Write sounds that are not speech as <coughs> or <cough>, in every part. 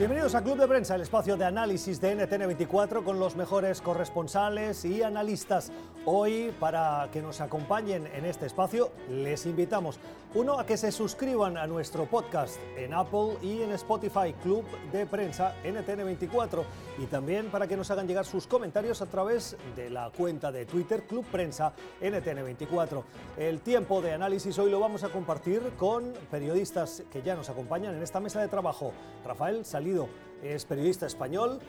Bienvenidos a Club de Prensa, el espacio de análisis de NTN24 con los mejores corresponsales y analistas. Hoy, para que nos acompañen en este espacio, les invitamos, uno, a que se suscriban a nuestro podcast en Apple y en Spotify, Club de Prensa NTN24, y también para que nos hagan llegar sus comentarios a través de la cuenta de Twitter Club Prensa NTN24. El tiempo de análisis hoy lo vamos a compartir con periodistas que ya nos acompañan en esta mesa de trabajo. Rafael Salí es periodista español.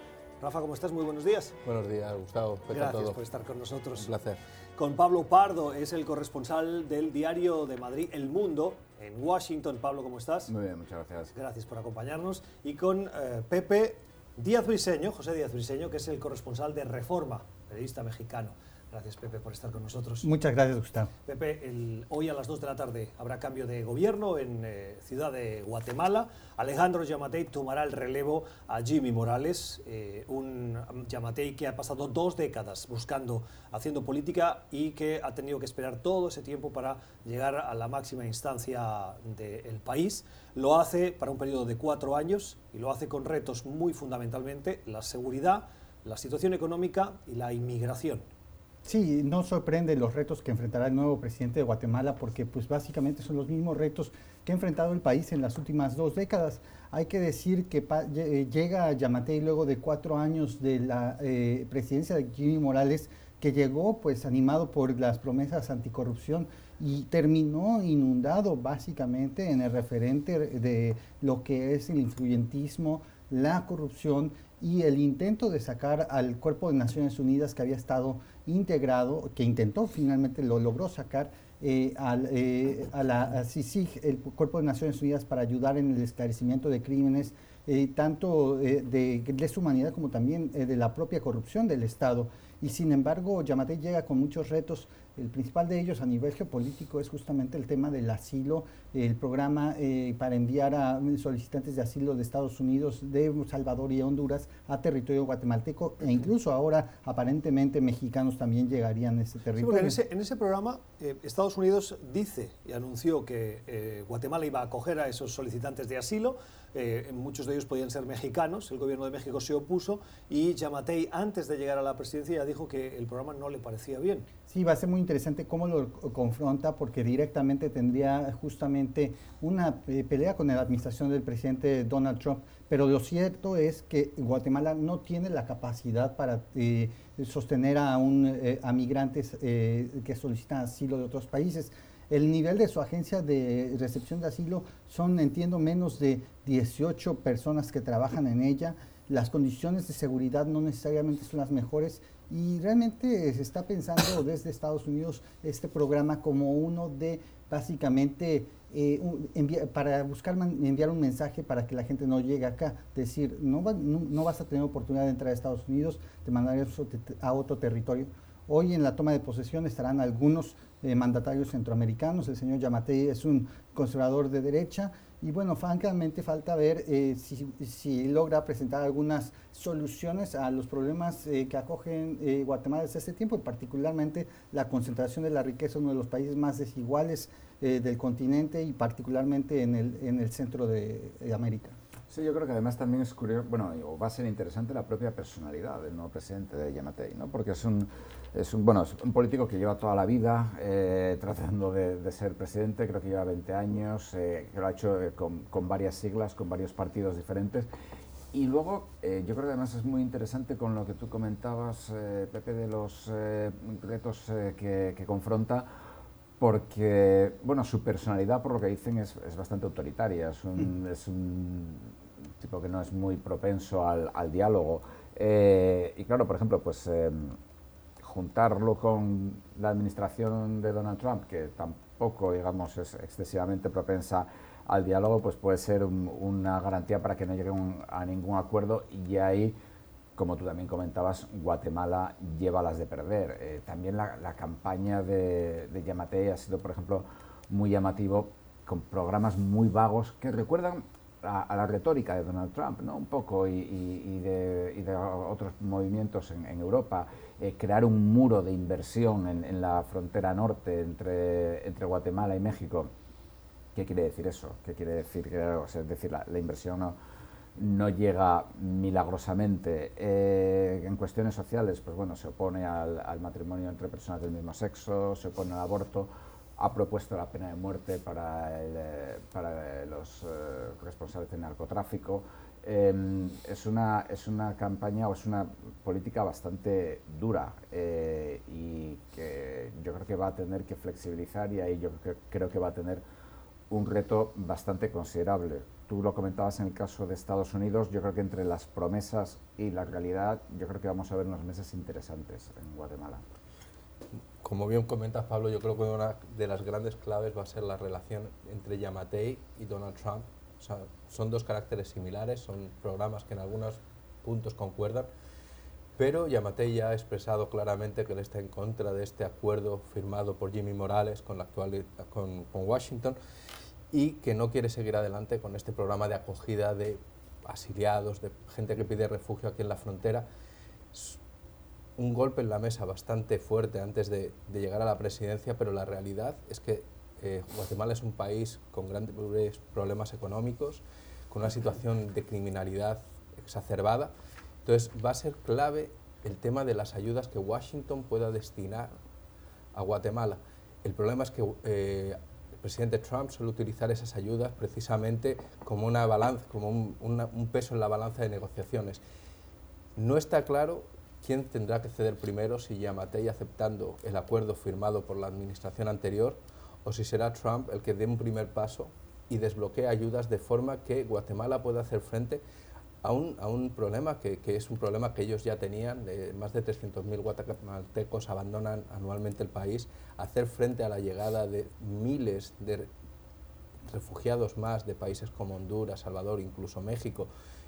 Rafa, ¿cómo estás? Muy buenos días. Buenos días, Gustavo. Gracias por estar con nosotros. Un placer. Con Pablo Pardo, es el corresponsal del diario de Madrid El Mundo en Washington. Pablo, ¿cómo estás? Muy bien, muchas gracias. Gracias por acompañarnos. Y con eh, Pepe Díaz Briseño, José Díaz Briseño, que es el corresponsal de Reforma, periodista mexicano. Gracias, Pepe, por estar con nosotros. Muchas gracias, Gustavo. Pepe, hoy a las 2 de la tarde habrá cambio de gobierno en eh, Ciudad de Guatemala. Alejandro Yamatei tomará el relevo a Jimmy Morales, eh, un Yamatei que ha pasado dos décadas buscando, haciendo política y que ha tenido que esperar todo ese tiempo para llegar a la máxima instancia del país. Lo hace para un periodo de cuatro años y lo hace con retos muy fundamentalmente la seguridad, la situación económica y la inmigración. Sí, no sorprende los retos que enfrentará el nuevo presidente de Guatemala porque pues básicamente son los mismos retos que ha enfrentado el país en las últimas dos décadas. Hay que decir que eh, llega Yamatei luego de cuatro años de la eh, presidencia de Jimmy Morales, que llegó pues animado por las promesas anticorrupción y terminó inundado básicamente en el referente de lo que es el influyentismo, la corrupción y el intento de sacar al Cuerpo de Naciones Unidas que había estado integrado, que intentó finalmente, lo logró sacar eh, al, eh, a la CICIG, el Cuerpo de Naciones Unidas, para ayudar en el esclarecimiento de crímenes, eh, tanto de, de, humanidad como también de la propia corrupción del Estado. Y sin embargo, Yamate llega con muchos retos. El principal de ellos a nivel geopolítico es justamente el tema del asilo, el programa eh, para enviar a solicitantes de asilo de Estados Unidos, de Salvador y Honduras a territorio guatemalteco e incluso ahora aparentemente mexicanos también llegarían a ese territorio. en, ese, en ese, programa eh, Estados Unidos dice y anunció que eh, Guatemala iba a acoger a esos solicitantes de asilo, muchos de ellos podían ser mexicanos, el gobierno de México se opuso y Yamatei antes de llegar a la presidencia ya dijo que el programa no le parecía bien. Sí, va a ser muy interesante cómo lo confronta porque directamente tendría justamente una eh, pelea con la administración del presidente Donald Trump. Pero lo cierto es que Guatemala no tiene la capacidad para eh, sostener a, un, eh, a migrantes que solicitan asilo de otros países. El nivel de su agencia de recepción de asilo son, entiendo, menos de 18 personas que trabajan en ella. Las condiciones de seguridad no necesariamente son las mejores y realmente se está pensando <coughs> desde Estados Unidos este programa como uno de básicamente eh, para buscar enviar un mensaje para que la gente no llegue acá, decir, no, no, vas a tener oportunidad de entrar a Estados Unidos, te mandaremos a otro territorio. Hoy en la toma de posesión estarán algunos eh, mandatarios centroamericanos, el señor Yamatei es un conservador de derecha, y bueno, francamente falta ver eh, si, logra presentar algunas soluciones a los problemas eh, que acogen eh, Guatemala desde este tiempo, y particularmente la concentración de la riqueza, uno de los países más desiguales del continente y particularmente en el, en el centro de, América. Sí, yo creo que además también es curioso, bueno, va a ser interesante la propia personalidad del nuevo presidente de Yamatei, ¿no? porque es un es un, bueno, es un político que lleva toda la vida eh, tratando de, ser presidente, creo que lleva 20 años, eh, que lo ha hecho eh, con, con, varias siglas, con varios partidos diferentes. Y luego, yo creo que además es muy interesante con lo que tú comentabas, Pepe, de los retos que, confronta, porque, bueno, su personalidad, por lo que dicen, es, es bastante autoritaria, es un, mm. es un, tipo que no es muy propenso al, al diálogo. y claro, por ejemplo, pues juntarlo con la administración de Donald Trump, que tampoco, digamos, es excesivamente propensa al diálogo, pues puede ser una garantía para que no lleguen a ningún acuerdo y ahí, como tú también comentabas, Guatemala lleva las de perder. Eh, también la, campaña de, de Yamatei ha sido, por ejemplo, muy llamativo, con programas muy vagos que recuerdan a, la retórica de Donald Trump, ¿no? un poco, y, de, otros movimientos en, Europa, eh, crear un muro de inversión en, la frontera norte entre, entre, Guatemala y México. ¿Qué quiere decir eso? ¿Qué quiere decir? es decir, la, inversión no llega milagrosamente. Eh, en cuestiones sociales, pues bueno, se opone al, matrimonio entre personas del mismo sexo, se opone al aborto, ha propuesto la pena de muerte para, eh, para los responsables del narcotráfico. Em, es, una, es una campaña o es una política bastante dura y que yo creo que va a tener que flexibilizar y ahí yo creo que va a tener un reto bastante considerable. Tú lo comentabas en el caso de Estados Unidos, yo creo que entre las promesas y la realidad, yo creo que vamos a ver unos meses interesantes en Guatemala. Como bien comentas, Pablo, yo creo que una de las grandes claves va a ser la relación entre Yamatei y Donald Trump. son dos caracteres similares, son programas que en algunos puntos concuerdan, pero Yamatei ya ha expresado claramente que él está en contra de este acuerdo firmado por Jimmy Morales con, la actual, con Washington y que no quiere seguir adelante con este programa de acogida de asiliados, de gente que pide refugio aquí en la frontera. Es un golpe en la mesa bastante fuerte antes de, llegar a la presidencia, pero la realidad es que eh, Guatemala es un país con grandes problemas económicos, con una situación de criminalidad exacerbada. Entonces va a ser clave el tema de las ayudas que Washington pueda destinar a Guatemala. El problema es que eh, presidente Trump suele utilizar esas ayudas precisamente como, una balanza, como un, peso en la balanza de negociaciones. No está claro quién tendrá que ceder primero, si Yamatei aceptando el acuerdo firmado por la administración anterior o si será Trump el que dé un primer paso y desbloquee ayudas de forma que Guatemala pueda hacer frente a un, a un problema que, que, es un problema que ellos ya tenían, de más de 300.000 guatemaltecos abandonan anualmente el país, hacer frente a la llegada de miles de refugiados más de países como Honduras, Salvador, incluso México,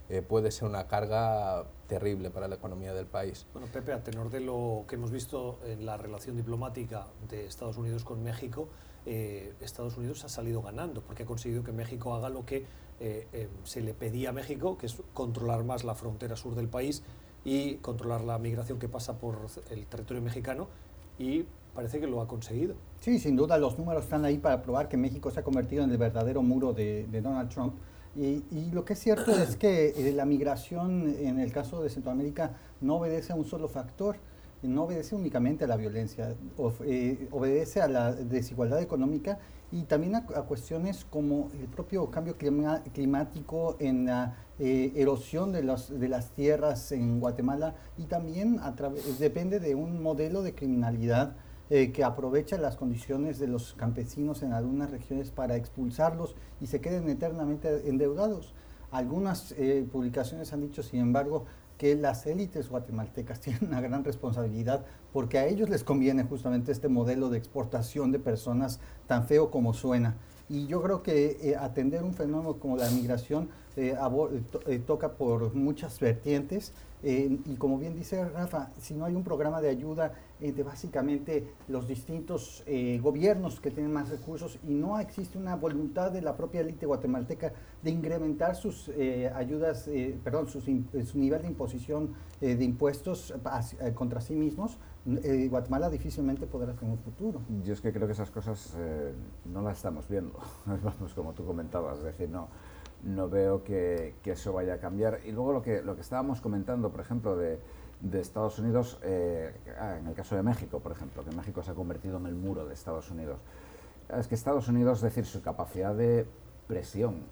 eh, puede ser una carga terrible para la economía del país. Bueno, Pepe, a tenor de lo que hemos visto en la relación diplomática de Estados Unidos con México, eh, Estados Unidos ha salido ganando porque ha conseguido que México haga lo que eh, eh, se le pedía a México, que es controlar más la frontera sur del país y controlar la migración que pasa por el territorio mexicano y parece que lo ha conseguido. Sí, sin duda los números están ahí para probar que México se ha convertido en el verdadero muro de, Donald Trump. Y, lo que es cierto es que eh, la migración en el caso de Centroamérica no obedece a un solo factor, no obedece únicamente a la violencia, obedece a la desigualdad económica y también a, cuestiones como el propio cambio climático en la eh, erosión de, de, las tierras en Guatemala y también a depende de un modelo de criminalidad eh, que aprovecha las condiciones de los campesinos en algunas regiones para expulsarlos y se queden eternamente endeudados. Algunas eh, publicaciones han dicho, sin embargo, que las élites guatemaltecas <laughs> tienen una gran responsabilidad porque a ellos les conviene justamente este modelo de exportación de personas tan feo como suena. Y yo creo que eh, atender un fenómeno como la migración eh, eh, toca por muchas vertientes. Y como bien dice Rafa, si no hay un programa de ayuda de básicamente los distintos gobiernos que tienen más recursos y no existe una voluntad de la propia élite guatemalteca de incrementar sus ayudas, perdón, su nivel de imposición de impuestos contra sí mismos, eh, Guatemala difícilmente podrá tener futuro. Yo es que creo que esas cosas eh, no las estamos viendo, <laughs> vamos, como tú comentabas, es decir, no, no veo que, eso vaya a cambiar. Y luego lo que, lo que estábamos comentando, por ejemplo, de, Estados Unidos, eh, ah, en el caso de México, por ejemplo, que México se ha convertido en el muro de Estados Unidos. Es que Estados Unidos, decir, su capacidad de presión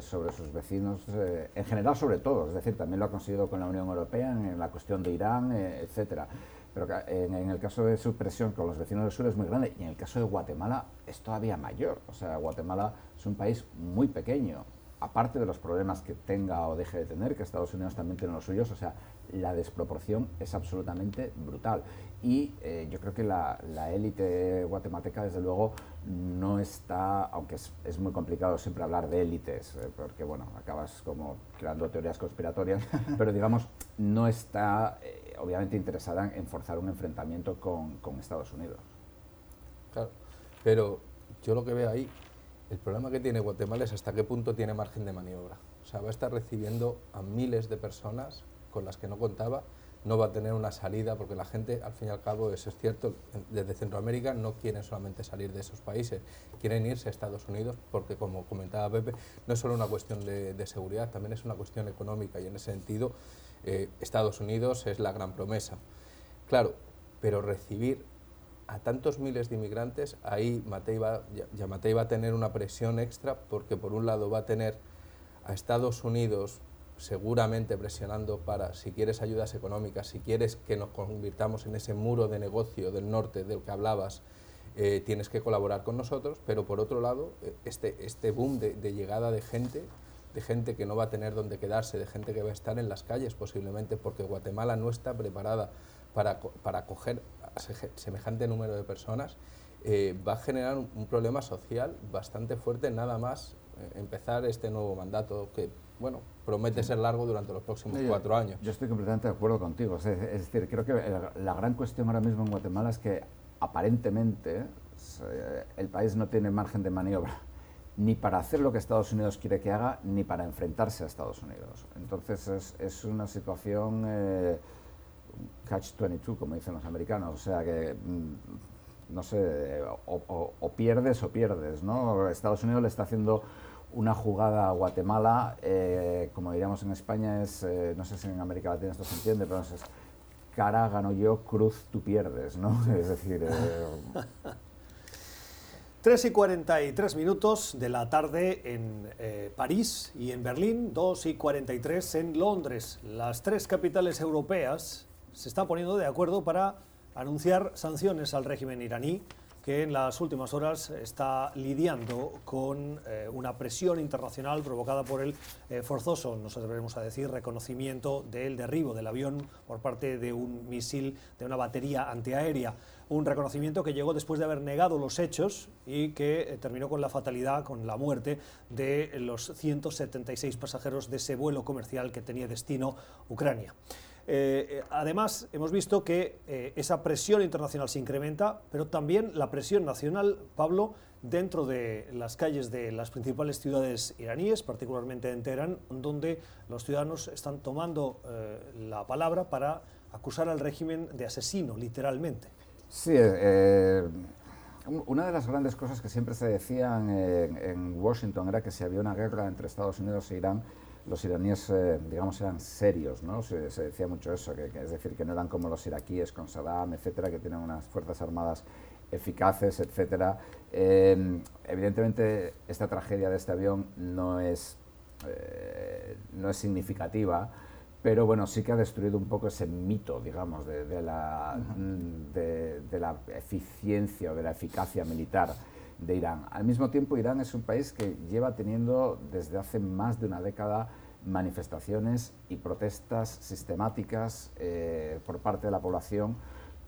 sobre sus vecinos, en general sobre todo, es decir, también lo ha conseguido con la Unión Europea en, la cuestión de Irán, etcétera pero en, el caso de su presión con los vecinos del sur es muy grande y en el caso de Guatemala es todavía mayor. O sea, Guatemala es un país muy pequeño, aparte de los problemas que tenga o deje de tener, que Estados Unidos también tiene los suyos, o sea, la desproporción es absolutamente brutal. Y eh, yo creo que la, élite guatemalteca, desde luego, no está, aunque es, muy complicado siempre hablar de élites, eh, porque, bueno, acabas como creando teorías conspiratorias, <laughs> pero digamos, no está... Obviamente interesada en forzar un enfrentamiento con, con, Estados Unidos. Claro, pero yo lo que veo ahí, el problema que tiene Guatemala es hasta qué punto tiene margen de maniobra. O sea, va a estar recibiendo a miles de personas con las que no contaba no va a tener una salida, porque la gente, al fin y al cabo, eso es cierto, desde Centroamérica no quieren solamente salir de esos países, quieren irse a Estados Unidos, porque como comentaba Pepe, no es solo una cuestión de, seguridad, también es una cuestión económica y en ese sentido eh, Estados Unidos es la gran promesa. Claro, pero recibir a tantos miles de inmigrantes, ahí Matei va, ya Matei va a tener una presión extra porque por un lado va a tener a Estados Unidos seguramente presionando para, si quieres ayudas económicas, si quieres que nos convirtamos en ese muro de negocio del norte del que hablabas, eh, tienes que colaborar con nosotros, pero por otro lado, eh, este, este boom de, llegada de gente, de gente que no va a tener dónde quedarse, de gente que va a estar en las calles posiblemente, porque Guatemala no está preparada para, para acoger a semejante número de personas, eh, va a generar un, problema social bastante fuerte nada más empezar este nuevo mandato que bueno, promete ser largo durante los próximos cuatro años. Yo estoy completamente de acuerdo contigo. Es, decir, creo que la gran cuestión ahora mismo en Guatemala es que aparentemente el país no tiene margen de maniobra ni para hacer lo que Estados Unidos quiere que haga, ni para enfrentarse a Estados Unidos. Entonces es, es una situación eh, catch-22, como dicen los americanos. O sea que, mm, no sé, o, pierdes o pierdes. ¿no? Estados Unidos le está haciendo una jugada a Guatemala, eh, como diríamos en España, es, eh, no sé si en América Latina esto se entiende, pero es cara gano yo, cruz tú pierdes, ¿no? <laughs> Es decir... Eh, 3 y 43 minutos de la tarde en eh, París y en Berlín, 2 y 43 en Londres. Las tres capitales europeas se están poniendo de acuerdo para anunciar sanciones al régimen iraní que en las últimas horas está lidiando con eh, una presión internacional provocada por el eh, forzoso, nos atreveremos a decir, reconocimiento del derribo del avión por parte de un misil de una batería antiaérea. Un reconocimiento que llegó después de haber negado los hechos y que eh, terminó con la fatalidad, con la muerte de los 176 pasajeros de ese vuelo comercial que tenía destino Ucrania. Eh, eh, además, hemos visto que esa presión internacional se incrementa, pero también la presión nacional, Pablo, dentro de las calles de las principales ciudades iraníes, particularmente en Teherán, donde los ciudadanos están tomando la palabra para acusar al régimen de asesino, literalmente. Sí, una de las grandes cosas que siempre se decían en Washington era que si había una guerra entre Estados Unidos e Irán, los iraníes, eh, digamos, eran serios, ¿no? Se, decía mucho eso, que, es decir, que no eran como los iraquíes con Saddam, etcétera, que tienen unas fuerzas armadas eficaces, etcétera. Em, evidentemente, esta tragedia de este avión no es, eh, no es significativa, pero bueno, sí que ha destruido un poco ese mito, digamos, de, la, de, de la eficiencia o de la eficacia militar de Irán. Al mismo tiempo, Irán es un país que lleva teniendo desde hace más de una década manifestaciones y protestas sistemáticas eh, por parte de la población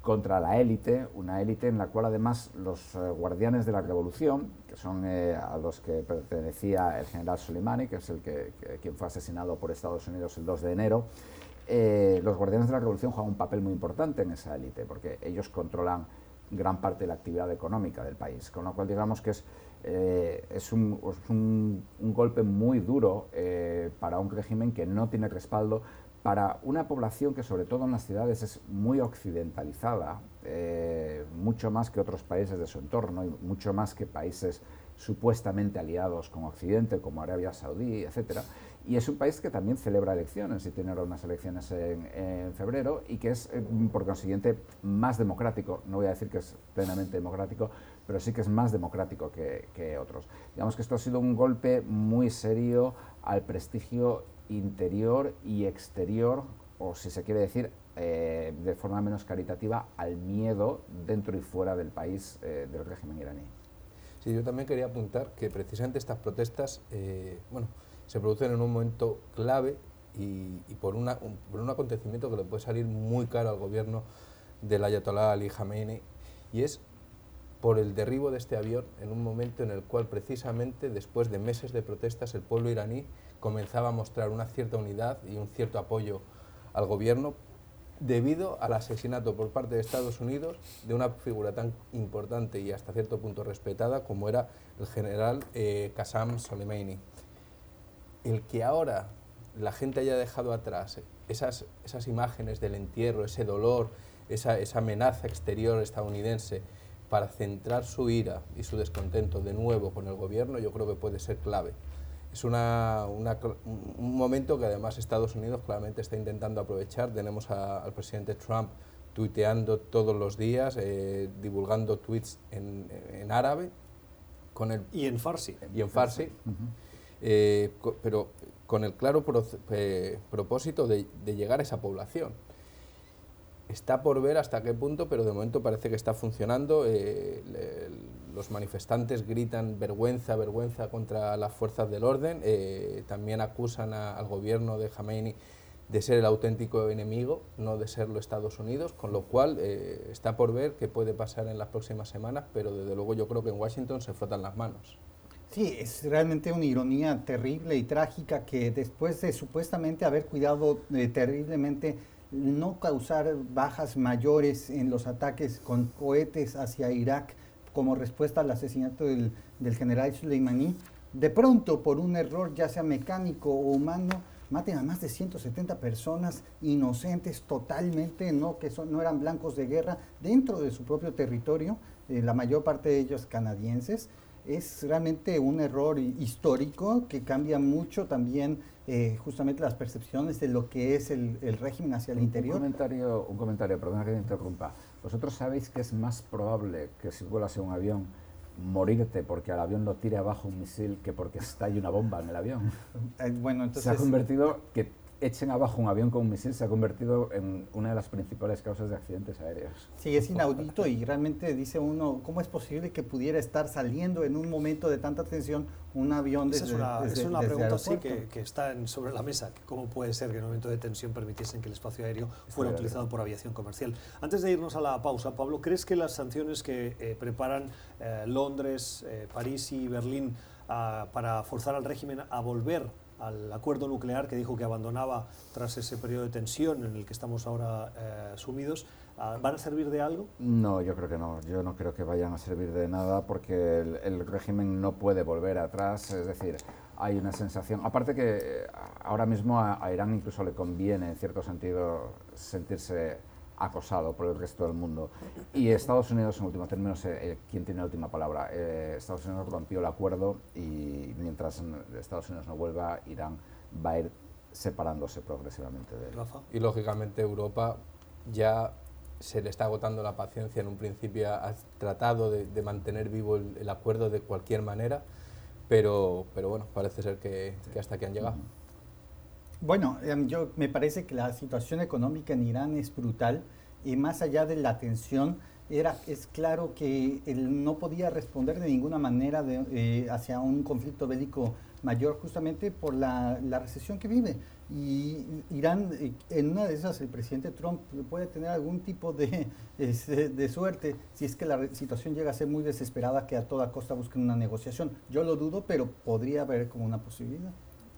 contra la élite, una élite en la cual además los eh, guardianes de la revolución, que son eh, a los que pertenecía el general Soleimani, que es el que, quien fue asesinado por Estados Unidos el 2 de enero, los guardianes de la revolución juegan un papel muy importante en esa élite, porque ellos controlan gran parte de la actividad económica del país, con lo cual digamos que es, eh, es, un, un, golpe muy duro eh, para un régimen que no tiene respaldo, para una población que sobre todo en las ciudades es muy occidentalizada, eh, mucho más que otros países de su entorno y mucho más que países supuestamente aliados con Occidente, como Arabia Saudí, etcétera. Y es un país que también celebra elecciones y tiene ahora unas elecciones en, febrero y que es, eh, por consiguiente, más democrático. No voy a decir que es plenamente democrático, pero sí que es más democrático que, otros. Digamos que esto ha sido un golpe muy serio al prestigio interior y exterior, o si se quiere decir, eh, de forma menos caritativa, al miedo dentro y fuera del país eh, del régimen iraní. Sí, yo también quería apuntar que precisamente estas protestas, bueno, se producen en un momento clave y, por, un, un, acontecimiento que le puede salir muy caro al gobierno del Ayatollah Ali Khamenei y es por el derribo de este avión en un momento en el cual precisamente después de meses de protestas el pueblo iraní comenzaba a mostrar una cierta unidad y un cierto apoyo al gobierno debido al asesinato por parte de Estados Unidos de una figura tan importante y hasta cierto punto respetada como era el general eh, Soleimani el que ahora la gente haya dejado atrás esas, esas imágenes del entierro, ese dolor, esa, esa amenaza exterior estadounidense, para centrar su ira y su descontento de nuevo con el gobierno, yo creo que puede ser clave. Es una, un momento que además Estados Unidos claramente está intentando aprovechar. Tenemos al presidente Trump tuiteando todos los días, eh, divulgando tweets en, en, árabe. Con el, y en farsi. Y en farsi. Eh, pero con el claro eh, propósito de, de llegar a esa población. Está por ver hasta qué punto, pero de momento parece que está funcionando. Eh, los manifestantes gritan vergüenza, vergüenza contra las fuerzas del orden. Eh, también acusan al gobierno de Khamenei de ser el auténtico enemigo, no de serlo Estados Unidos, con lo cual eh, está por ver qué puede pasar en las próximas semanas, pero desde luego yo creo que en Washington se frotan las manos. Sí, es realmente una ironía terrible y trágica que después de supuestamente haber cuidado terriblemente no causar bajas mayores en los ataques con cohetes hacia Irak como respuesta al asesinato del, general Soleimani, de pronto por un error ya sea mecánico o humano, maten a más de 170 personas inocentes totalmente, no que son, no eran blancos de guerra dentro de su propio territorio, eh, la mayor parte de ellos canadienses. Es realmente un error histórico que cambia mucho también eh, justamente las percepciones de lo que es el, régimen hacia el interior. Un comentario, un comentario, perdona que te interrumpa. ¿Vosotros sabéis que es más probable que si vuelas en un avión morirte porque al avión lo tire abajo un misil que porque estalle una bomba en el avión? Eh, bueno, entonces... Se ha convertido que echen abajo un avión con un misil se ha convertido en una de las principales causas de accidentes aéreos. Sí, es inaudito y realmente dice uno, ¿cómo es posible que pudiera estar saliendo en un momento de tanta tensión un avión desde Es una, es una pregunta sí que, que, está sobre la mesa. ¿Cómo puede ser que en un momento de tensión permitiesen que el espacio aéreo fuera utilizado por aviación comercial? Antes de irnos a la pausa, Pablo, ¿crees que las sanciones que eh, preparan eh, Londres, eh, París y Berlín ah, para forzar al régimen a volver al acuerdo nuclear que dijo que abandonaba tras ese periodo de tensión en el que estamos ahora eh, sumidos, ah, ¿van a servir de algo? No, yo creo que no. Yo no creo que vayan a servir de nada porque el, régimen no puede volver atrás. Es decir, hay una sensación. Aparte que eh, ahora mismo a Irán incluso le conviene, en cierto sentido, sentirse acosado por el resto del mundo. Y Estados Unidos, en último término, es eh, quien tiene la última palabra. Eh, Estados Unidos rompió el acuerdo y mientras Estados Unidos no vuelva, Irán va a ir separándose progresivamente de él. Y lógicamente Europa ya se le está agotando la paciencia. En un principio ha tratado de, mantener vivo el, acuerdo de cualquier manera, pero, pero bueno, parece ser que, hasta aquí han llegado. Bueno, em, yo me parece que la situación económica en Irán es brutal y más allá de la tensión, era, es claro que él no podía responder de ninguna manera eh, hacia un conflicto bélico mayor justamente por la, recesión que vive. Y Irán, eh, en una de esas, el presidente Trump puede tener algún tipo de, <laughs> de, suerte si es que la situación llega a ser muy desesperada que a toda costa busquen una negociación. Yo lo dudo, pero podría haber como una posibilidad.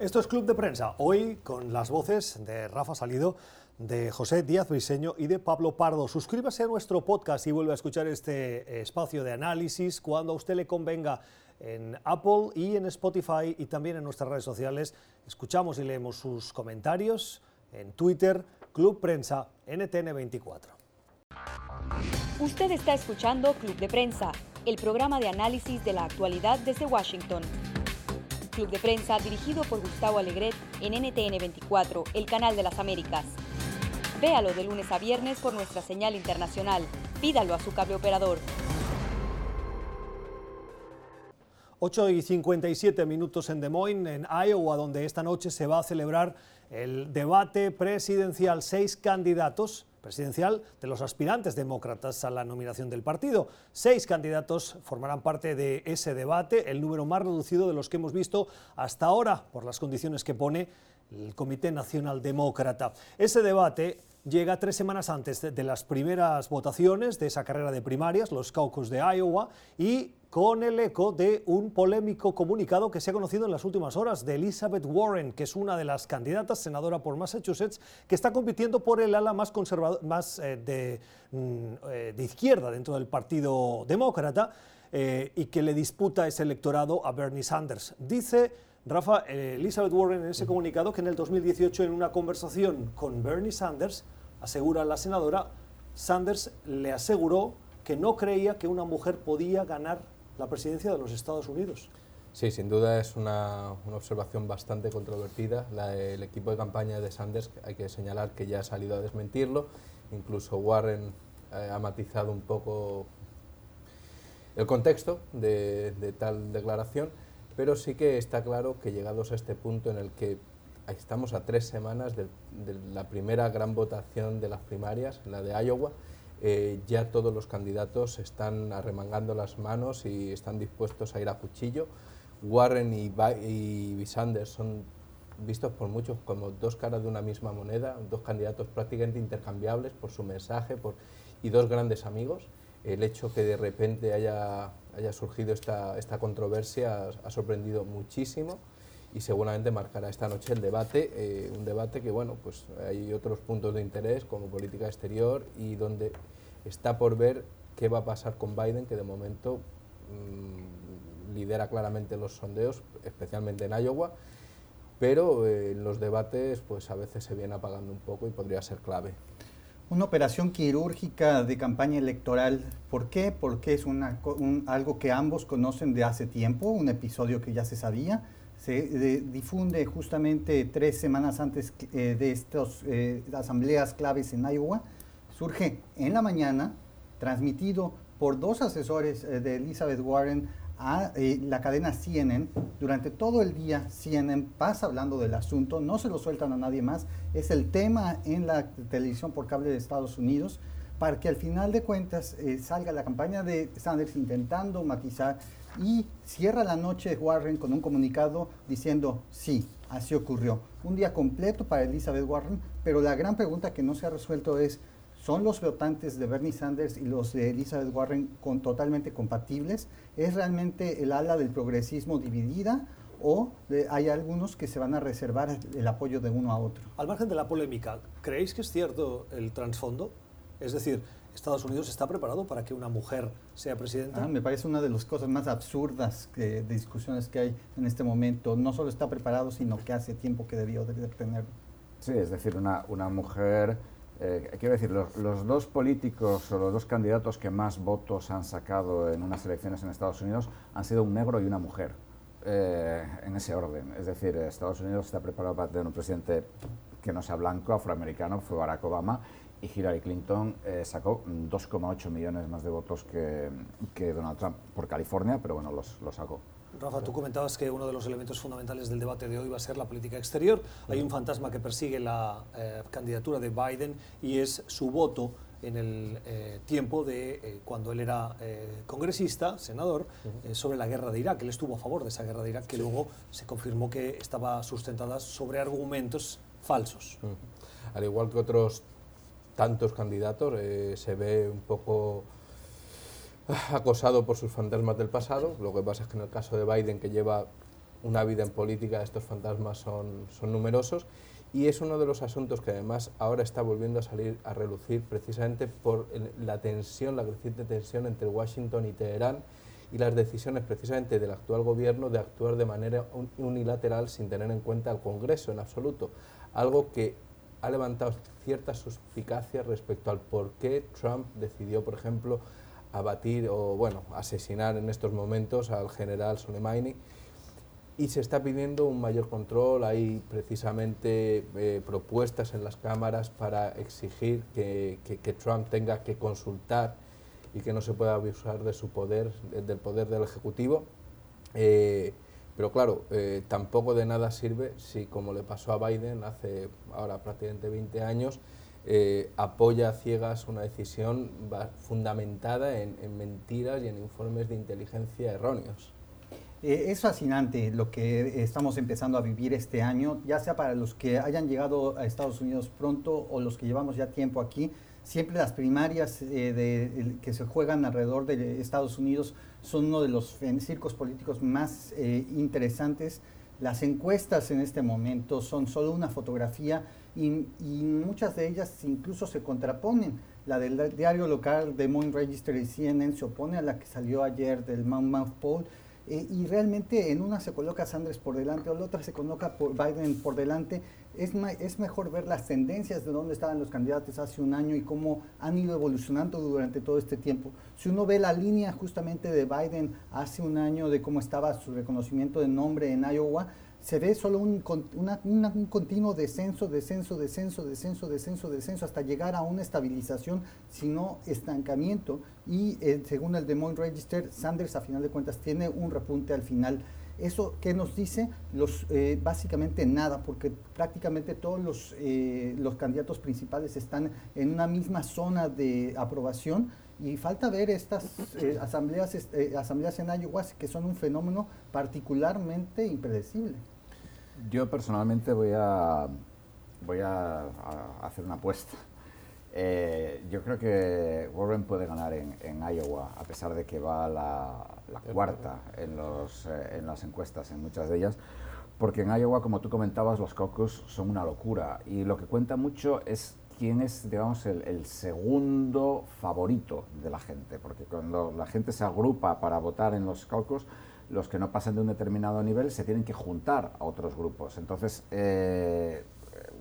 Esto es Club de Prensa, hoy con las voces de Rafa Salido, de José Díaz Briseño y de Pablo Pardo. Suscríbase a nuestro podcast y vuelve a escuchar este espacio de análisis cuando a usted le convenga en Apple y en Spotify y también en nuestras redes sociales. Escuchamos y leemos sus comentarios en Twitter, Club Prensa, NTN24. Usted está escuchando Club de Prensa, el programa de análisis de la actualidad desde Washington. Club de Prensa dirigido por Gustavo Alegret en NTN 24, el canal de las Américas. Véalo de lunes a viernes por nuestra señal internacional. Pídalo a su cable operador. 8 y 57 minutos en Des Moines, en Iowa, donde esta noche se va a celebrar el debate presidencial. Seis candidatos presidencial de los aspirantes demócratas a la nominación del partido. Seis candidatos formarán parte de ese debate, el número más reducido de los que hemos visto hasta ahora, por las condiciones que pone el Comité Nacional Demócrata. Ese debate llega tres semanas antes de las primeras votaciones de esa carrera de primarias, los caucus de Iowa, y con el eco de un polémico comunicado que se ha conocido en las últimas horas de Elizabeth Warren, que es una de las candidatas senadora por Massachusetts, que está compitiendo por el ala más, conservador, más eh, de, mm, eh, de izquierda dentro del Partido Demócrata eh, y que le disputa ese electorado a Bernie Sanders. Dice Rafa, eh, Elizabeth Warren en ese comunicado que en el 2018 en una conversación con Bernie Sanders, asegura la senadora, Sanders le aseguró que no creía que una mujer podía ganar la presidencia de los Estados Unidos. Sí, sin duda es una, observación bastante controvertida. el equipo de campaña de Sanders, hay que señalar que ya ha salido a desmentirlo. Incluso Warren eh, ha matizado un poco el contexto de, tal declaración, pero sí que está claro que llegados a este punto en el que estamos a tres semanas de, la primera gran votación de las primarias, la de Iowa, eh, ya todos los candidatos están arremangando las manos y están dispuestos a ir a cuchillo. Warren y, Sanders son vistos por muchos como dos caras de una misma moneda, dos candidatos prácticamente intercambiables por su mensaje y dos grandes amigos el hecho que de repente haya, haya surgido esta, esta controversia ha, sorprendido muchísimo y seguramente marcará esta noche el debate, eh, un debate que bueno, pues hay otros puntos de interés como política exterior y donde está por ver qué va a pasar con Biden, que de momento mm, lidera claramente los sondeos, especialmente en Iowa, pero eh, los debates pues a veces se viene apagando un poco y podría ser clave. Una operación quirúrgica de campaña electoral. ¿Por qué? Porque es una, algo que ambos conocen de hace tiempo, un episodio que ya se sabía. Se difunde justamente tres semanas antes eh, de estas eh, asambleas claves en Iowa. Surge en la mañana, transmitido por dos asesores eh, de Elizabeth Warren a eh, la cadena CNN. Durante todo el día CNN pasa hablando del asunto, no se lo sueltan a nadie más. Es el tema en la televisión por cable de Estados Unidos para que al final de cuentas eh, salga la campaña de Sanders intentando matizar y cierra la noche Warren con un comunicado diciendo sí, así ocurrió. Un día completo para Elizabeth Warren, pero la gran pregunta que no se ha resuelto es ¿Son los votantes de Bernie Sanders y los de Elizabeth Warren con, totalmente compatibles? ¿Es realmente el ala del progresismo dividida o hay algunos que se van a reservar el apoyo de uno a otro? Al margen de la polémica, ¿creéis que es cierto el trasfondo? Es decir, ¿Estados Unidos está preparado para que una mujer sea presidenta? Ah, me parece una de las cosas más absurdas de discusiones que hay en este momento. No solo está preparado, sino que hace tiempo que debió de tenerlo. Sí, es decir, una, una mujer eh, quiero decir, los, dos políticos o los dos candidatos que más votos han sacado en unas elecciones en Estados Unidos han sido un negro y una mujer, eh, en ese orden. Es decir, Estados Unidos está preparado para tener un presidente que no sea blanco, afroamericano, fue Barack Obama, y Hillary Clinton eh, sacó 2,8 millones más de votos que, Donald Trump por California, pero bueno, los sacó. Rafa, tú comentabas que uno de los elementos fundamentales del debate de hoy va a ser la política exterior. Hay un fantasma que persigue la eh, candidatura de Biden y es su voto en el eh, tiempo de eh, cuando él era congresista, senador, sobre la guerra de Irak. Él estuvo a favor de esa guerra de Irak, que luego se confirmó que estaba sustentada sobre argumentos falsos. Al igual que otros tantos candidatos, se ve un poco <laughs> acosado por sus fantasmas del pasado. Lo que pasa es que en el caso de Biden, que lleva una vida en política, estos fantasmas son, son numerosos. Y es uno de los asuntos que además ahora está volviendo a salir a relucir precisamente por la tensión, la creciente tensión entre Washington y Teherán y las decisiones precisamente del actual gobierno de actuar de manera unilateral sin tener en cuenta al Congreso en absoluto. Algo que ha levantado ciertas suspicacias respecto al por qué Trump decidió, por ejemplo, abatir o bueno, asesinar en estos momentos al general Soleimani y se está pidiendo un mayor control. Hay precisamente eh, propuestas en las cámaras para exigir que, Trump tenga que consultar y que no se pueda abusar de su poder, del poder del Ejecutivo. Eh, pero claro, eh, tampoco de nada sirve si, como le pasó a Biden hace ahora prácticamente 20 años, eh, apoya a ciegas una decisión fundamentada en, mentiras y en informes de inteligencia erróneos. Eh, es fascinante lo que estamos empezando a vivir este año, ya sea para los que hayan llegado a Estados Unidos pronto o los que llevamos ya tiempo aquí. Siempre las primarias eh, que se juegan alrededor de Estados Unidos son uno de los circos políticos más interesantes. Las encuestas en este momento son solo una fotografía y, muchas de ellas incluso se contraponen. La del diario local de Moon Register y CNN se opone a la que salió ayer del Monmouth Poll eh, y realmente en una se coloca Sanders por delante, o la otra se coloca Biden por delante. Es, es mejor ver las tendencias de dónde estaban los candidatos hace un año y cómo han ido evolucionando durante todo este tiempo. Si uno ve la línea justamente de Biden hace un año de cómo estaba su reconocimiento de nombre en Iowa, se ve solo un, un, continuo descenso, descenso, descenso, descenso, descenso, descenso, hasta llegar a una estabilización, sino estancamiento. Y eh, según el Des Register, Sanders a final de cuentas tiene un repunte al final. ¿Eso qué nos dice? Los, eh, básicamente nada, porque prácticamente todos los, eh, los candidatos principales están en una misma zona de aprobación y falta ver estas asambleas, asambleas en Iowa que son un fenómeno particularmente impredecible. Yo personalmente voy a, voy a, hacer una apuesta. Eh, yo creo que Warren puede ganar en, Iowa, a pesar de que va la, la cuarta en, los, eh, en las encuestas, en muchas de ellas, porque en Iowa, como tú comentabas, los caucus son una locura y lo que cuenta mucho es quién es, digamos, el, el, segundo favorito de la gente, porque cuando la gente se agrupa para votar en los caucus, los que no pasan de un determinado nivel se tienen que juntar a otros grupos. Entonces, eh,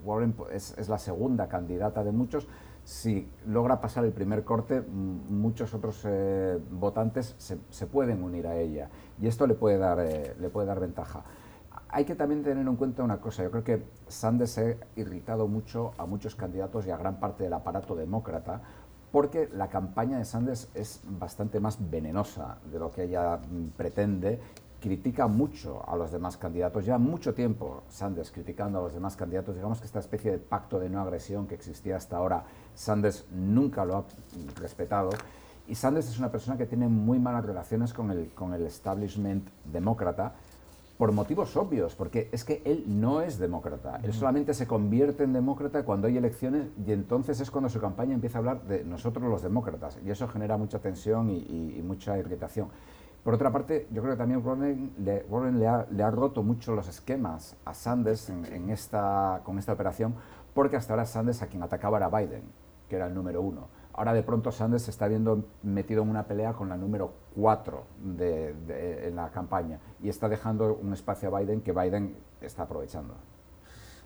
Warren es, la segunda candidata de muchos. Si logra pasar el primer corte, muchos otros eh, votantes se, pueden unir a ella y esto le puede, dar, eh, le puede dar ventaja. Hay que también tener en cuenta una cosa, yo creo que Sanders ha irritado mucho a muchos candidatos y a gran parte del aparato demócrata porque la campaña de Sanders es bastante más venenosa de lo que ella mm, pretende. Critica mucho a los demás candidatos, ya mucho tiempo Sanders criticando a los demás candidatos. Digamos que esta especie de pacto de no agresión que existía hasta ahora, Sanders nunca lo ha respetado. Y Sanders es una persona que tiene muy malas relaciones con el, con el establishment demócrata, por motivos obvios, porque es que él no es demócrata. Él solamente se convierte en demócrata cuando hay elecciones y entonces es cuando su campaña empieza a hablar de nosotros los demócratas. Y eso genera mucha tensión y, mucha irritación. Por otra parte, yo creo que también Warren le, ha, roto mucho los esquemas a Sanders en, esta, con esta operación, porque hasta ahora Sanders a quien atacaba era Biden, que era el número uno. Ahora de pronto Sanders se está viendo metido en una pelea con la número 4 de, en la campaña y está dejando un espacio a Biden que Biden está aprovechando.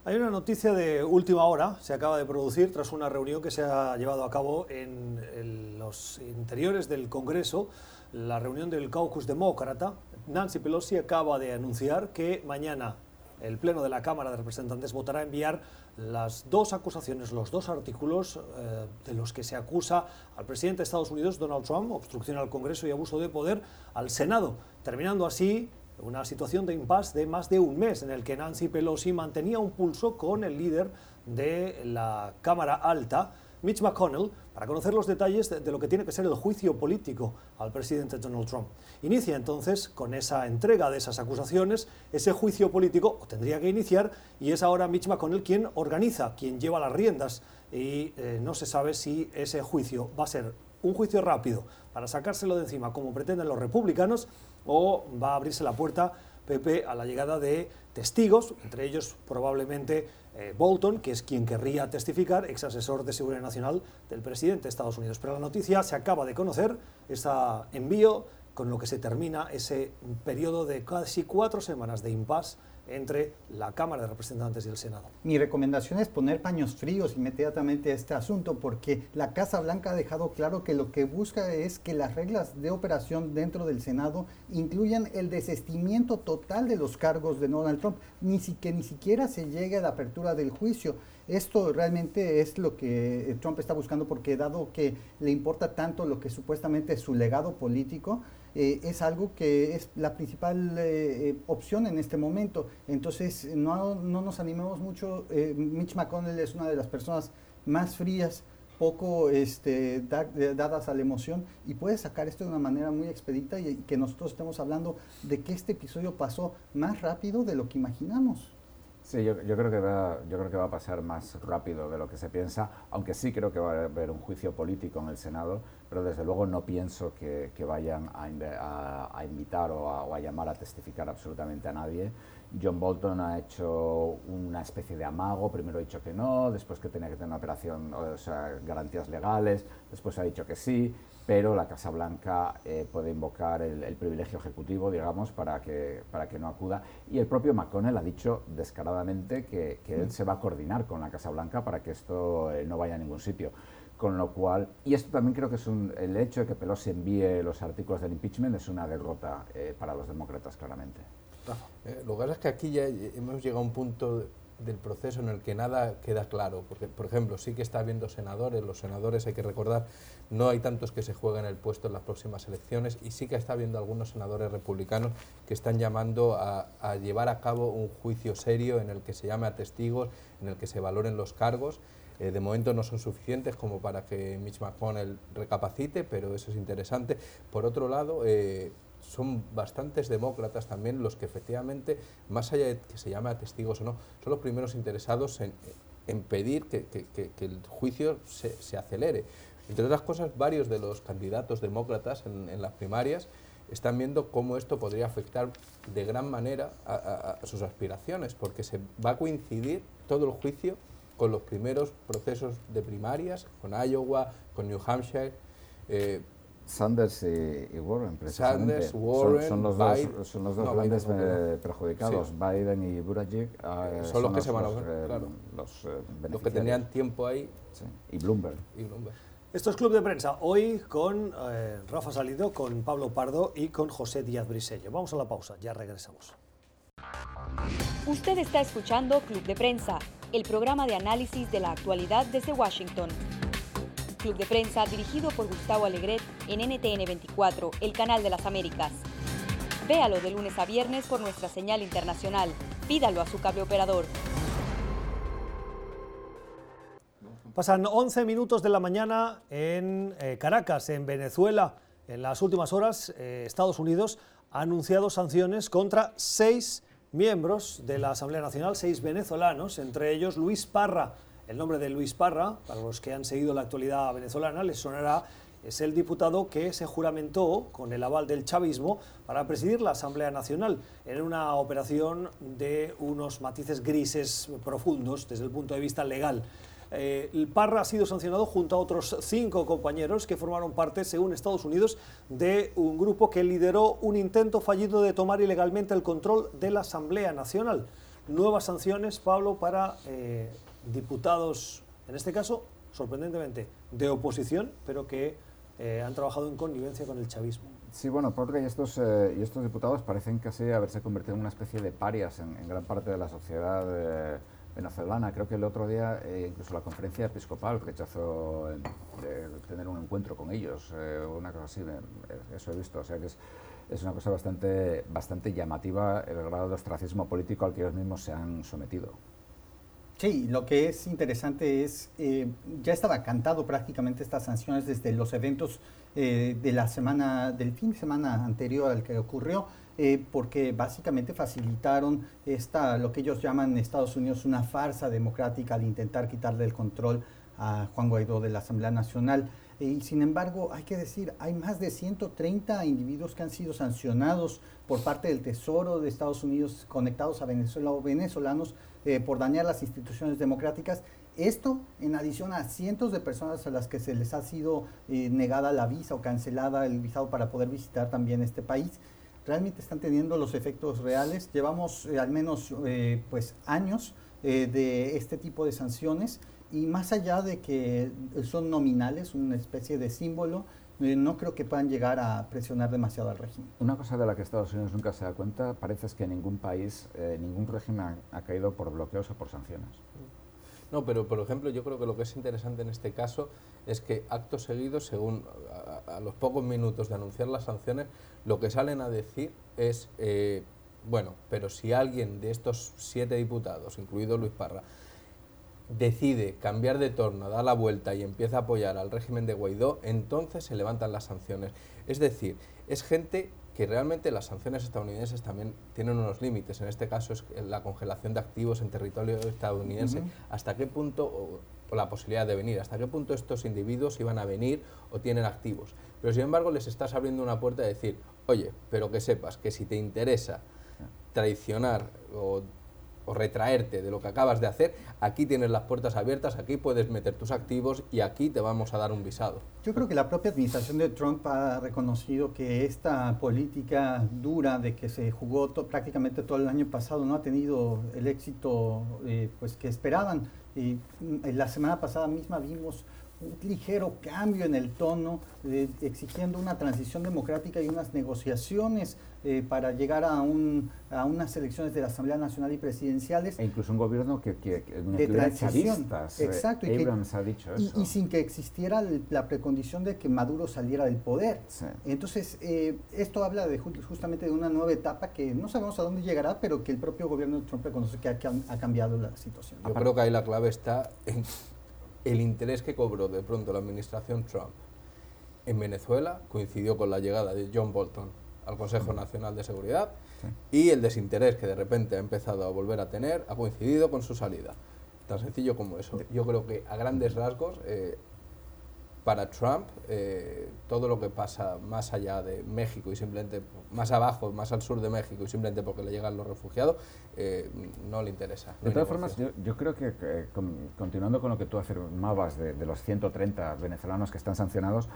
Hay una noticia de última hora, se acaba de producir tras una reunión que se ha llevado a cabo en los interiores del Congreso, la reunión del caucus demócrata. Nancy Pelosi acaba de anunciar que mañana el Pleno de la Cámara de Representantes votará enviar las dos acusaciones, los dos artículos eh, de los que se acusa al presidente de Estados Unidos, Donald Trump, obstrucción al Congreso y abuso de poder, al Senado, terminando así una situación de impasse de más de un mes en el que Nancy Pelosi mantenía un pulso con el líder de la Cámara Alta, Mitch McConnell, para conocer los detalles de, lo que tiene que ser el juicio político al presidente Donald Trump. Inicia entonces con esa entrega de esas acusaciones, ese juicio político tendría que iniciar y es ahora Mitch McConnell quien organiza, quien lleva las riendas y eh, no se sabe si ese juicio va a ser un juicio rápido para sacárselo de encima como pretenden los republicanos o va a abrirse la puerta Pepe a la llegada de testigos, entre ellos probablemente eh, Bolton, que es quien querría testificar, ex asesor de seguridad nacional del presidente de Estados Unidos. Pero la noticia se acaba de conocer, este envío con lo que se termina ese periodo de casi cuatro semanas de impasse entre la Cámara de Representantes y el Senado. Mi recomendación es poner paños fríos inmediatamente a este asunto porque la Casa Blanca ha dejado claro que lo que busca es que las reglas de operación dentro del Senado incluyan el desestimiento total de los cargos de Donald Trump, ni si, que ni siquiera se llegue a la apertura del juicio. Esto realmente es lo que Trump está buscando porque dado que le importa tanto lo que supuestamente es su legado político, eh, es algo que es la principal eh, eh, opción en este momento. Entonces, no, no nos animemos mucho. Mitch McConnell es una de las personas más frías, poco este, dadas a la emoción y puede sacar esto de una manera muy expedita y que nosotros estemos hablando de que este episodio pasó más rápido de lo que imaginamos. Sí, yo, creo que va, yo creo que va a pasar más rápido de lo que se piensa, aunque sí creo que va a haber un juicio político en el Senado, pero desde luego no pienso que, vayan a, a, invitar o a, llamar a testificar absolutamente a nadie. John Bolton ha hecho una especie de amago, primero ha dicho que no, después que tenía que tener una operación, o sea, garantías legales, después ha dicho que sí, pero la Casa Blanca eh, puede invocar el, privilegio ejecutivo, digamos, para que, para que no acuda. Y el propio McConnell ha dicho descaradamente que, que él se va a coordinar con la Casa Blanca para que esto eh, no vaya a ningún sitio. Con lo cual, y esto también creo que es un, el hecho de que Pelosi envíe los artículos del impeachment es una derrota eh, para los demócratas, claramente. lo que pasa es que aquí ya hemos llegado a un punto del proceso en el que nada queda claro, porque por ejemplo sí que está habiendo senadores, los senadores hay que recordar, no hay tantos que se jueguen el puesto en las próximas elecciones y sí que está habiendo algunos senadores republicanos que están llamando a, llevar a cabo un juicio serio en el que se llame a testigos, en el que se valoren los cargos. Eh, de momento no son suficientes como para que Mitch McConnell recapacite, pero eso es interesante. Por otro lado, eh, son bastantes demócratas también los que efectivamente, más allá de que se llame a testigos o no, son los primeros interesados en, pedir que, el juicio se, acelere. Entre otras cosas, varios de los candidatos demócratas en, las primarias están viendo cómo esto podría afectar de gran manera a, sus aspiraciones, porque se va a coincidir todo el juicio con los primeros procesos de primarias, con Iowa, con New Hampshire. Eh, Sanders y, Warren, precisamente. Sanders, Warren, son, los dos, son los dos grandes eh, perjudicados. Biden y Buttigieg eh, son, los que se van a ver, eh, claro. Los, los, que tenían tiempo ahí. Y Bloomberg. Y Bloomberg. Esto es Club de Prensa, hoy con Rafa Salido, con Pablo Pardo y con José Díaz Brisello. Vamos a la pausa, ya regresamos. Usted está escuchando Club de Prensa, el programa de análisis de la actualidad desde Washington. Club de Prensa dirigido por Gustavo Alegret en NTN 24, el canal de las Américas. Véalo de lunes a viernes por nuestra señal internacional. Pídalo a su cable operador. Pasan 11 minutos de la mañana en eh, Caracas, en Venezuela. En las últimas horas, eh, Estados Unidos ha anunciado sanciones contra seis miembros de la Asamblea Nacional, seis venezolanos, entre ellos Luis Parra, el nombre de Luis Parra, para los que han seguido la actualidad venezolana, les sonará, es el diputado que se juramentó con el aval del chavismo para presidir la Asamblea Nacional en una operación de unos matices grises profundos desde el punto de vista legal. Eh, Parra ha sido sancionado junto a otros cinco compañeros que formaron parte, según Estados Unidos, de un grupo que lideró un intento fallido de tomar ilegalmente el control de la Asamblea Nacional. Nuevas sanciones, Pablo, para eh, diputados, en este caso, sorprendentemente, de oposición, pero que eh, han trabajado en connivencia con el chavismo. Sí, bueno, porque estos, eh, y estos diputados parecen casi haberse convertido en una especie de parias en, gran parte de la sociedad eh, venezolana. Creo que el otro día incluso la conferencia episcopal rechazó tener un encuentro con ellos, una cosa así, eso he visto. O sea que es, es una cosa bastante, bastante llamativa el grado de ostracismo político al que ellos mismos se han sometido. Sí, lo que es interesante es, eh, ya estaba cantado prácticamente estas sanciones desde los eventos eh, de la semana, del fin de semana anterior al que ocurrió, eh, porque básicamente facilitaron esta, lo que ellos llaman en Estados Unidos una farsa democrática al intentar quitarle el control a Juan Guaidó de la Asamblea Nacional. Y sin embargo, hay que decir, hay más de 130 individuos que han sido sancionados por parte del Tesoro de Estados Unidos conectados a Venezuela o venezolanos eh, por dañar las instituciones democráticas. Esto en adición a cientos de personas a las que se les ha sido eh, negada la visa o cancelada el visado para poder visitar también este país, realmente están teniendo los efectos reales. Llevamos eh, al menos pues años de este tipo de sanciones y más allá de que son nominales, una especie de símbolo, no creo que puedan llegar a presionar demasiado al régimen. Una cosa de la que Estados Unidos nunca se da cuenta, parece es que ningún país, eh, ningún régimen ha, caído por bloqueos o por sanciones. No, pero por ejemplo yo creo que lo que es interesante en este caso es que acto seguido, según a, los pocos minutos de anunciar las sanciones, lo que salen a decir es, eh, bueno, pero si alguien de estos siete diputados, incluido Luis Parra, decide cambiar de torno, da la vuelta y empieza a apoyar al régimen de Guaidó, entonces se levantan las sanciones. Es decir, es gente que realmente las sanciones estadounidenses también tienen unos límites. En este caso es la congelación de activos en territorio estadounidense. ¿Hasta qué punto, o, la posibilidad de venir, hasta qué punto estos individuos iban a venir o tienen activos? Pero sin embargo les estás abriendo una puerta de decir, oye, pero que sepas que si te interesa traicionar o o retraerte de lo que acabas de hacer, aquí tienes las puertas abiertas, aquí puedes meter tus activos y aquí te vamos a dar un visado. Yo creo que la propia administración de Trump ha reconocido que esta política dura de que se jugó prácticamente todo el año pasado no ha tenido el éxito eh, pues que esperaban. Y mm, la semana pasada misma vimos un ligero cambio en el tono, eh, exigiendo una transición democrática y unas negociaciones eh, para llegar a, un, a unas elecciones de la Asamblea Nacional y presidenciales. E incluso un gobierno que, que, de transición. Eh, Exacto. Y, ha dicho eso. Y, sin que existiera la precondición de que Maduro saliera del poder. Entonces, esto habla de justamente de una nueva etapa que no sabemos a dónde llegará, pero que el propio gobierno de Trump reconoce que ha, que ha cambiado la situación. Yo creo que ahí la clave está en el interés que cobró de pronto la administración Trump en Venezuela coincidió con la llegada de John Bolton al Consejo Nacional de Seguridad y el desinterés que de repente ha empezado a volver a tener ha coincidido con su salida. Tan sencillo como eso. Yo creo que a grandes rasgos eh, para Trump eh, todo lo que pasa más allá de México y simplemente más abajo, más al sur de México y simplemente porque le llegan los refugiados, eh, no le interesa. de todas formas, yo, creo que continuando con lo que tú afirmabas de, los 130 venezolanos que están sancionados,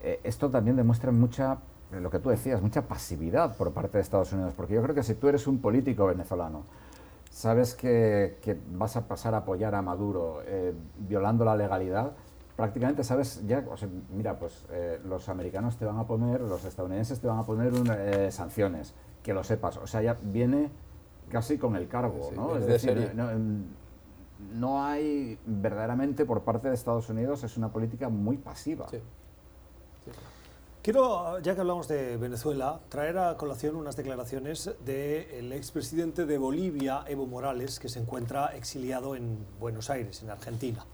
eh, esto también demuestra mucha, lo que tú decías, mucha pasividad por parte de Estados Unidos, porque yo creo que si tú eres un político venezolano, sabes que, que vas a pasar a apoyar a Maduro violando la legalidad, prácticamente sabes ya, o sea, mira, pues eh, los americanos te van a poner, los estadounidenses te van a poner eh, sanciones, que lo sepas, o sea, ya viene casi con el cargo, ¿no? Es decir, no, hay verdaderamente por parte de Estados Unidos, es una política muy pasiva. Quiero, ya que hablamos de Venezuela, traer a colación unas declaraciones del expresidente de Bolivia, Evo Morales, que se encuentra exiliado en Buenos Aires, en Argentina.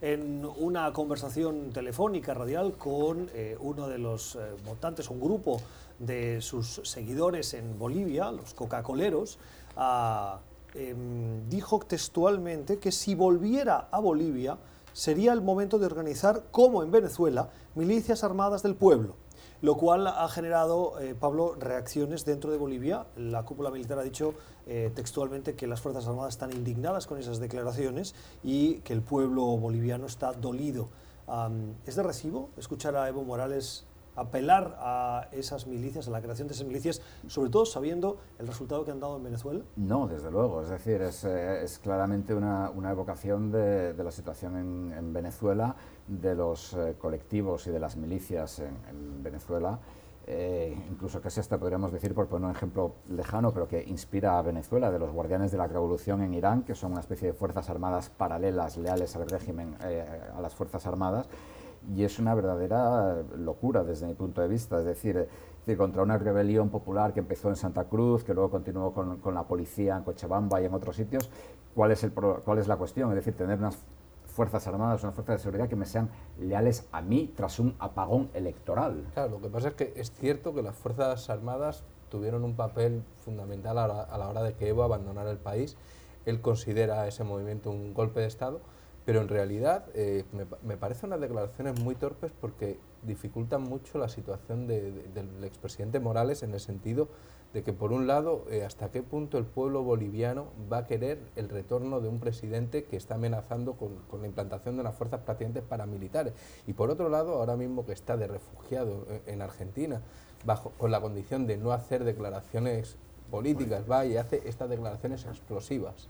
En una conversación telefónica radial con eh, uno de los eh, votantes, un grupo de sus seguidores en Bolivia, los Coca-Coleros, ah, em, dijo textualmente que si volviera a Bolivia sería el momento de organizar, como en Venezuela, milicias armadas del pueblo lo cual ha generado, eh, Pablo, reacciones dentro de Bolivia. La cúpula militar ha dicho eh, textualmente que las Fuerzas Armadas están indignadas con esas declaraciones y que el pueblo boliviano está dolido. ¿Es de recibo escuchar a Evo Morales apelar a esas milicias, a la creación de esas milicias, sobre todo sabiendo el resultado que han dado en Venezuela? No, desde luego. Es decir, es, eh, claramente una, evocación de, la situación en, Venezuela, de los eh, colectivos y de las milicias en, Venezuela. Eh, incluso casi hasta podríamos decir, por poner un ejemplo lejano, pero que inspira a Venezuela, de los guardianes de la revolución en Irán, que son una especie de fuerzas armadas paralelas, leales al régimen, a las fuerzas armadas, y es una verdadera locura desde mi punto de vista. Es decir, contra una rebelión popular que empezó en Santa Cruz, que luego continuó con, con, la policía en Cochabamba y en otros sitios, ¿cuál es, el ¿cuál es la cuestión? Es decir, tener unas fuerzas armadas, una fuerza de seguridad que me sean leales a mí tras un apagón electoral. Claro, lo que pasa es que es cierto que las fuerzas armadas tuvieron un papel fundamental a la, a la hora de que Evo abandonara el país. Él considera ese movimiento un golpe de Estado pero en realidad eh, me, me, parecen unas declaraciones muy torpes porque dificultan mucho la situación del expresidente Morales en el sentido de que, por un lado, eh, hasta qué punto el pueblo boliviano va a querer el retorno de un presidente que está amenazando con, la implantación de unas fuerzas prácticamente paramilitares. Y por otro lado, ahora mismo que está de refugiado en, Argentina, bajo, con la condición de no hacer declaraciones políticas, va y hace estas declaraciones explosivas.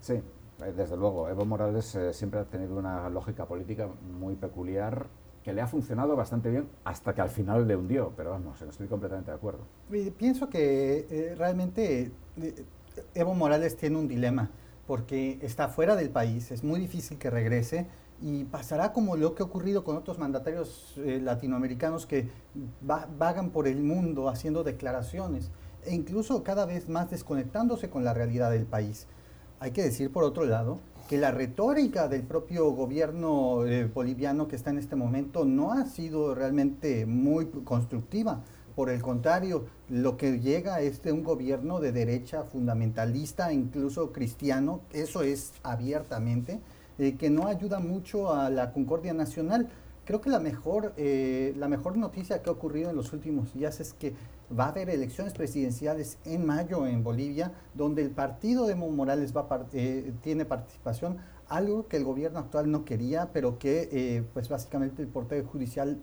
Sí, eh, desde luego, Evo Morales eh, siempre ha tenido una lógica política muy peculiar que le ha funcionado bastante bien hasta que al final le hundió, pero vamos, estoy completamente de acuerdo. Pienso que eh, realmente Evo Morales tiene un dilema, porque está fuera del país, es muy difícil que regrese y pasará como lo que ha ocurrido con otros mandatarios latinoamericanos que vagan por el mundo haciendo declaraciones e incluso cada vez más desconectándose con la realidad del país. Hay que decir, por otro lado, que la retórica del propio gobierno eh, boliviano que está en este momento no ha sido realmente muy constructiva. Por el contrario, lo que llega es de un gobierno de derecha fundamentalista, incluso cristiano, eso es abiertamente, eh, que no ayuda mucho a la concordia nacional. Creo que la mejor, eh, la mejor noticia que ha ocurrido en los últimos días es que va a haber elecciones presidenciales en mayo en Bolivia, donde el partido de Evo Morales va eh, tiene participación, algo que el gobierno actual no quería, pero que eh, pues básicamente el portero judicial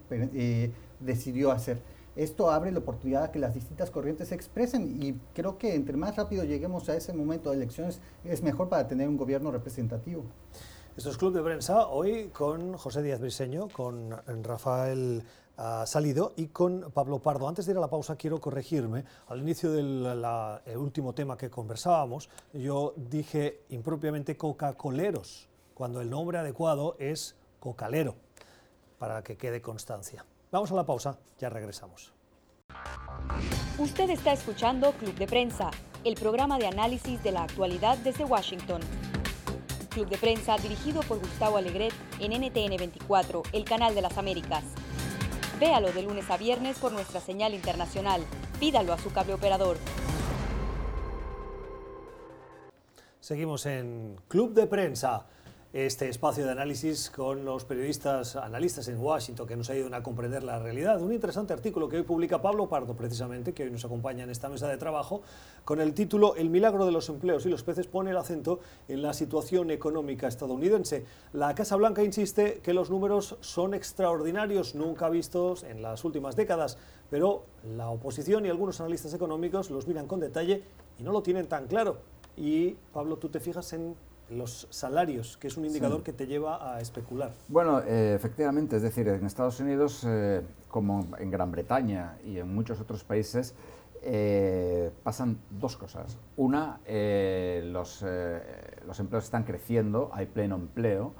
decidió hacer. Esto abre la oportunidad a que las distintas corrientes se expresen y creo que entre más rápido lleguemos a ese momento de elecciones es mejor para tener un gobierno representativo. Esto es Club de Prensa, hoy con José Díaz Briseño, con Rafael ah, Salido y con Pablo Pardo. Antes de ir a la pausa quiero corregirme. Al inicio del último tema que conversábamos, yo dije impropiamente Coca-Coleros, cuando el nombre adecuado es Cocalero, para que quede constancia. Vamos a la pausa, ya regresamos. Usted está escuchando Club de Prensa, el programa de análisis de la actualidad desde Washington. Club de Prensa dirigido por Gustavo Alegret en NTN 24, el canal de las Américas. Véalo de lunes a viernes por nuestra señal internacional. Pídalo a su cable operador. Seguimos en Club de Prensa este espacio de análisis con los periodistas analistas en Washington que nos ayudan a comprender la realidad. Un interesante artículo que hoy publica Pablo Pardo, precisamente, que hoy nos acompaña en esta mesa de trabajo, con el título El milagro de los empleos y los peces pone el acento en la situación económica estadounidense. La Casa Blanca insiste que los números son extraordinarios, nunca vistos en las últimas décadas, pero la oposición y algunos analistas económicos los miran con detalle y no lo tienen tan claro. Y Pablo, tú te fijas en los salarios, que es un indicador que te lleva a especular. Bueno, eh, efectivamente, es decir, en Estados Unidos, eh, como en Gran Bretaña y en muchos otros países, eh, pasan dos cosas. Una, los, los, empleos están creciendo, hay pleno empleo,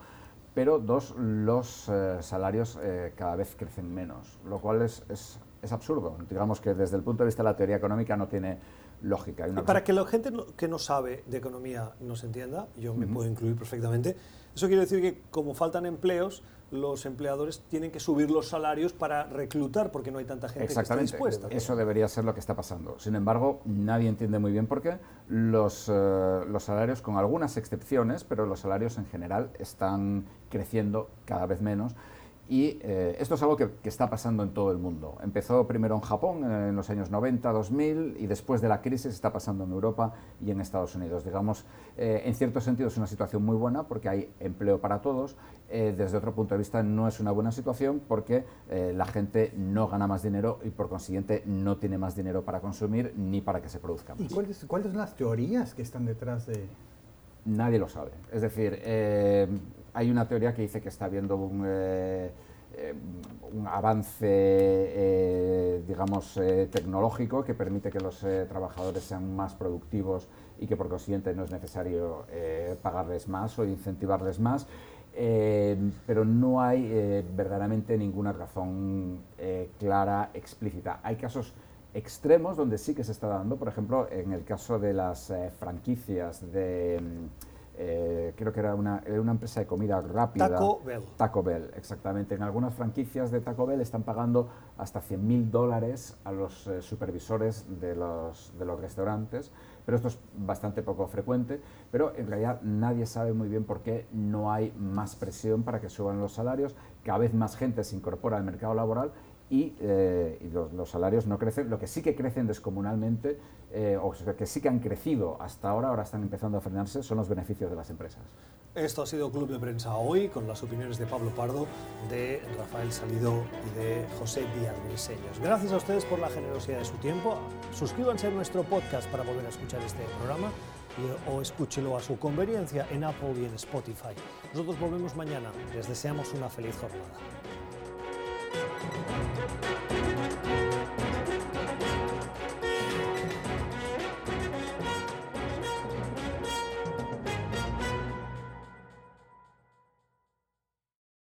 pero dos, los salarios cada vez crecen menos, lo cual es, es, es absurdo. Digamos que desde el punto de vista de la teoría económica no tiene lógica. para que la gente que no sabe de economía nos entienda, yo me puedo incluir perfectamente, eso quiere decir que como faltan empleos, los empleadores tienen que subir los salarios para reclutar porque no hay tanta gente que esté dispuesta. Eso debería ser lo que está pasando. Sin embargo, nadie entiende muy bien por qué los, eh, los salarios, con algunas excepciones, pero los salarios en general están creciendo cada vez menos. Y eh, esto es algo que, está pasando en todo el mundo. Empezó primero en Japón en los años 90, 2000 y después de la crisis está pasando en Europa y en Estados Unidos. Digamos, eh, en cierto sentido es una situación muy buena porque hay empleo para todos. Eh, desde otro punto de vista no es una buena situación porque la gente no gana más dinero y por consiguiente no tiene más dinero para consumir ni para que se produzca más. ¿Y cuáles, cuáles son las teorías que están detrás de...? Nadie lo sabe. Es decir, hay una teoría que dice que está habiendo un, eh, eh, avance, eh, digamos, tecnológico que permite que los trabajadores sean más productivos y que por consiguiente no es necesario pagarles más o incentivarles más. pero no hay verdaderamente ninguna razón clara, explícita. Hay casos extremos donde sí que se está dando, por ejemplo, en el caso de las franquicias de eh, creo que era una, una, empresa de comida rápida. Taco Bell. Taco Bell, exactamente. En algunas franquicias de Taco Bell están pagando hasta 100 mil dólares a los eh, supervisores de los, de los restaurantes, pero esto es bastante poco frecuente, pero en realidad nadie sabe muy bien por qué no hay más presión para que suban los salarios, cada vez más gente se incorpora al mercado laboral y, eh, los, salarios no crecen. Lo que sí que crecen descomunalmente, eh, o que sí que han crecido hasta ahora, ahora están empezando a frenarse, son los beneficios de las empresas. Esto ha sido Club de Prensa hoy, con las opiniones de Pablo Pardo, de Rafael Salido y de José Díaz Briseños. Gracias a ustedes por la generosidad de su tiempo. Suscríbanse a nuestro podcast para volver a escuchar este programa o escúchelo a su conveniencia en Apple y en Spotify. Nosotros volvemos mañana. Les deseamos una feliz jornada.